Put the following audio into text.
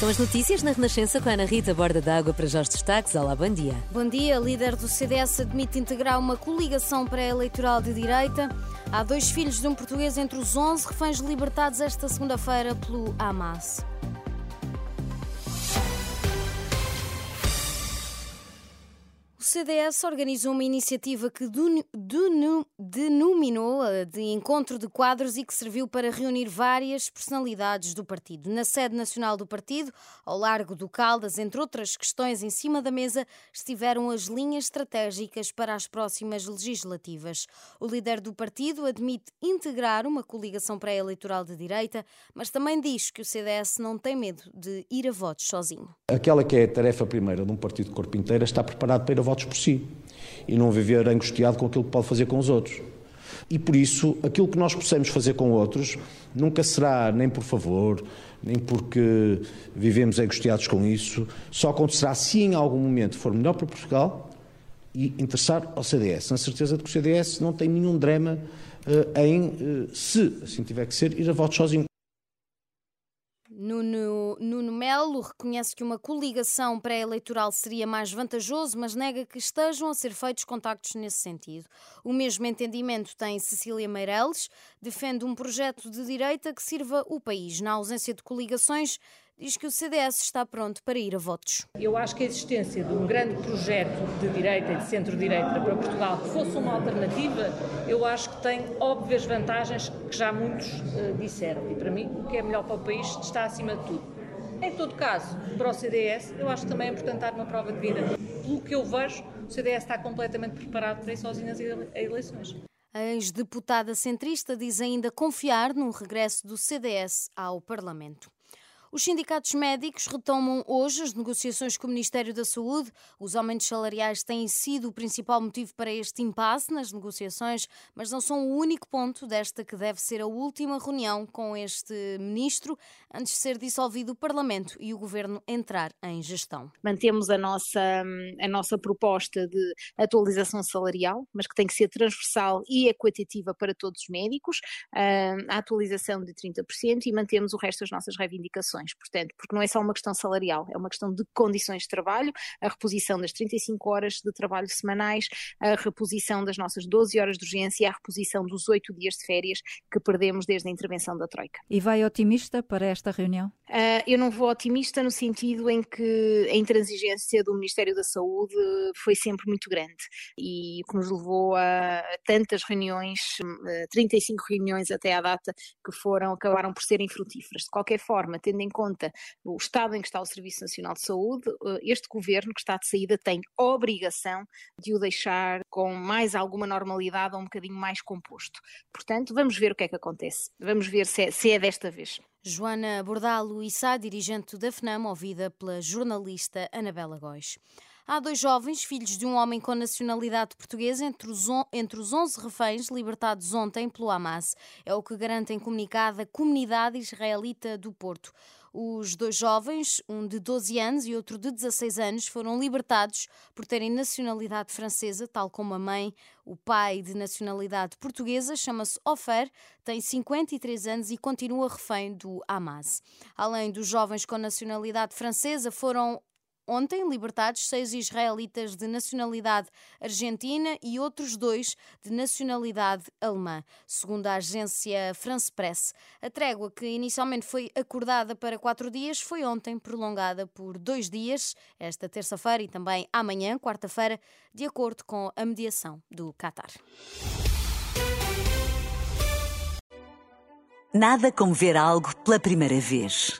São as notícias na Renascença com a Ana Rita Borda d'Água para já os destaques. Olá, bom dia. Bom dia. Líder do CDS admite integrar uma coligação pré-eleitoral de direita. Há dois filhos de um português entre os 11 reféns libertados esta segunda-feira pelo Hamas. CDS organizou uma iniciativa que denominou de Encontro de Quadros e que serviu para reunir várias personalidades do partido. Na sede nacional do partido, ao largo do Caldas, entre outras questões em cima da mesa, estiveram as linhas estratégicas para as próximas legislativas. O líder do partido admite integrar uma coligação pré-eleitoral de direita, mas também diz que o CDS não tem medo de ir a votos sozinho. Aquela que é a tarefa primeira de um partido de corpo inteiro está preparado para ir a votos por si e não viver angustiado com aquilo que pode fazer com os outros. E por isso, aquilo que nós possamos fazer com outros nunca será nem por favor, nem porque vivemos angustiados com isso, só acontecerá se em algum momento for melhor para Portugal e interessar ao CDS. Na certeza de que o CDS não tem nenhum drama uh, em, uh, se assim tiver que ser, ir a votos sozinho. Nuno, Nuno Melo reconhece que uma coligação pré-eleitoral seria mais vantajoso, mas nega que estejam a ser feitos contactos nesse sentido. O mesmo entendimento tem Cecília Meireles, defende um projeto de direita que sirva o país. Na ausência de coligações, diz que o CDS está pronto para ir a votos. Eu acho que a existência de um grande projeto de direita e de centro-direita para Portugal que fosse uma alternativa, eu acho que tem óbvias vantagens que já muitos uh, disseram. E para mim, o que é melhor para o país está acima de tudo. Em todo caso, para o CDS, eu acho que também é importante dar uma prova de vida. Pelo que eu vejo, o CDS está completamente preparado para ir sozinho às eleições. A ex-deputada centrista diz ainda confiar no regresso do CDS ao Parlamento. Os sindicatos médicos retomam hoje as negociações com o Ministério da Saúde. Os aumentos salariais têm sido o principal motivo para este impasse nas negociações, mas não são o único ponto desta que deve ser a última reunião com este ministro antes de ser dissolvido o Parlamento e o governo entrar em gestão. Mantemos a nossa, a nossa proposta de atualização salarial, mas que tem que ser transversal e equitativa para todos os médicos, a atualização de 30% e mantemos o resto das nossas reivindicações condições, portanto, porque não é só uma questão salarial, é uma questão de condições de trabalho, a reposição das 35 horas de trabalho semanais, a reposição das nossas 12 horas de urgência e a reposição dos 8 dias de férias que perdemos desde a intervenção da Troika. E vai otimista para esta reunião? Uh, eu não vou otimista no sentido em que a intransigência do Ministério da Saúde foi sempre muito grande e que nos levou a tantas reuniões, 35 reuniões até à data, que foram, acabaram por serem frutíferas. De qualquer forma, tendo em conta o estado em que está o Serviço Nacional de Saúde, eh, este governo que está de saída tem obrigação de o deixar com mais alguma normalidade ou um bocadinho mais composto. Portanto, vamos ver o que é que acontece. Vamos ver se é, se é desta vez. Joana Bordalo Issa, dirigente da FNAM, ouvida pela jornalista Anabela Góis. Há dois jovens, filhos de um homem com nacionalidade portuguesa, entre os, entre os 11 reféns libertados ontem pelo Hamas. É o que garante em comunicado a comunidade israelita do Porto. Os dois jovens, um de 12 anos e outro de 16 anos, foram libertados por terem nacionalidade francesa, tal como a mãe. O pai, de nacionalidade portuguesa, chama-se Ofer, tem 53 anos e continua refém do Hamas. Além dos jovens com nacionalidade francesa, foram Ontem, libertados seis israelitas de nacionalidade argentina e outros dois de nacionalidade alemã, segundo a agência France Press. A trégua, que inicialmente foi acordada para quatro dias, foi ontem prolongada por dois dias, esta terça-feira e também amanhã, quarta-feira, de acordo com a mediação do Qatar. Nada como ver algo pela primeira vez.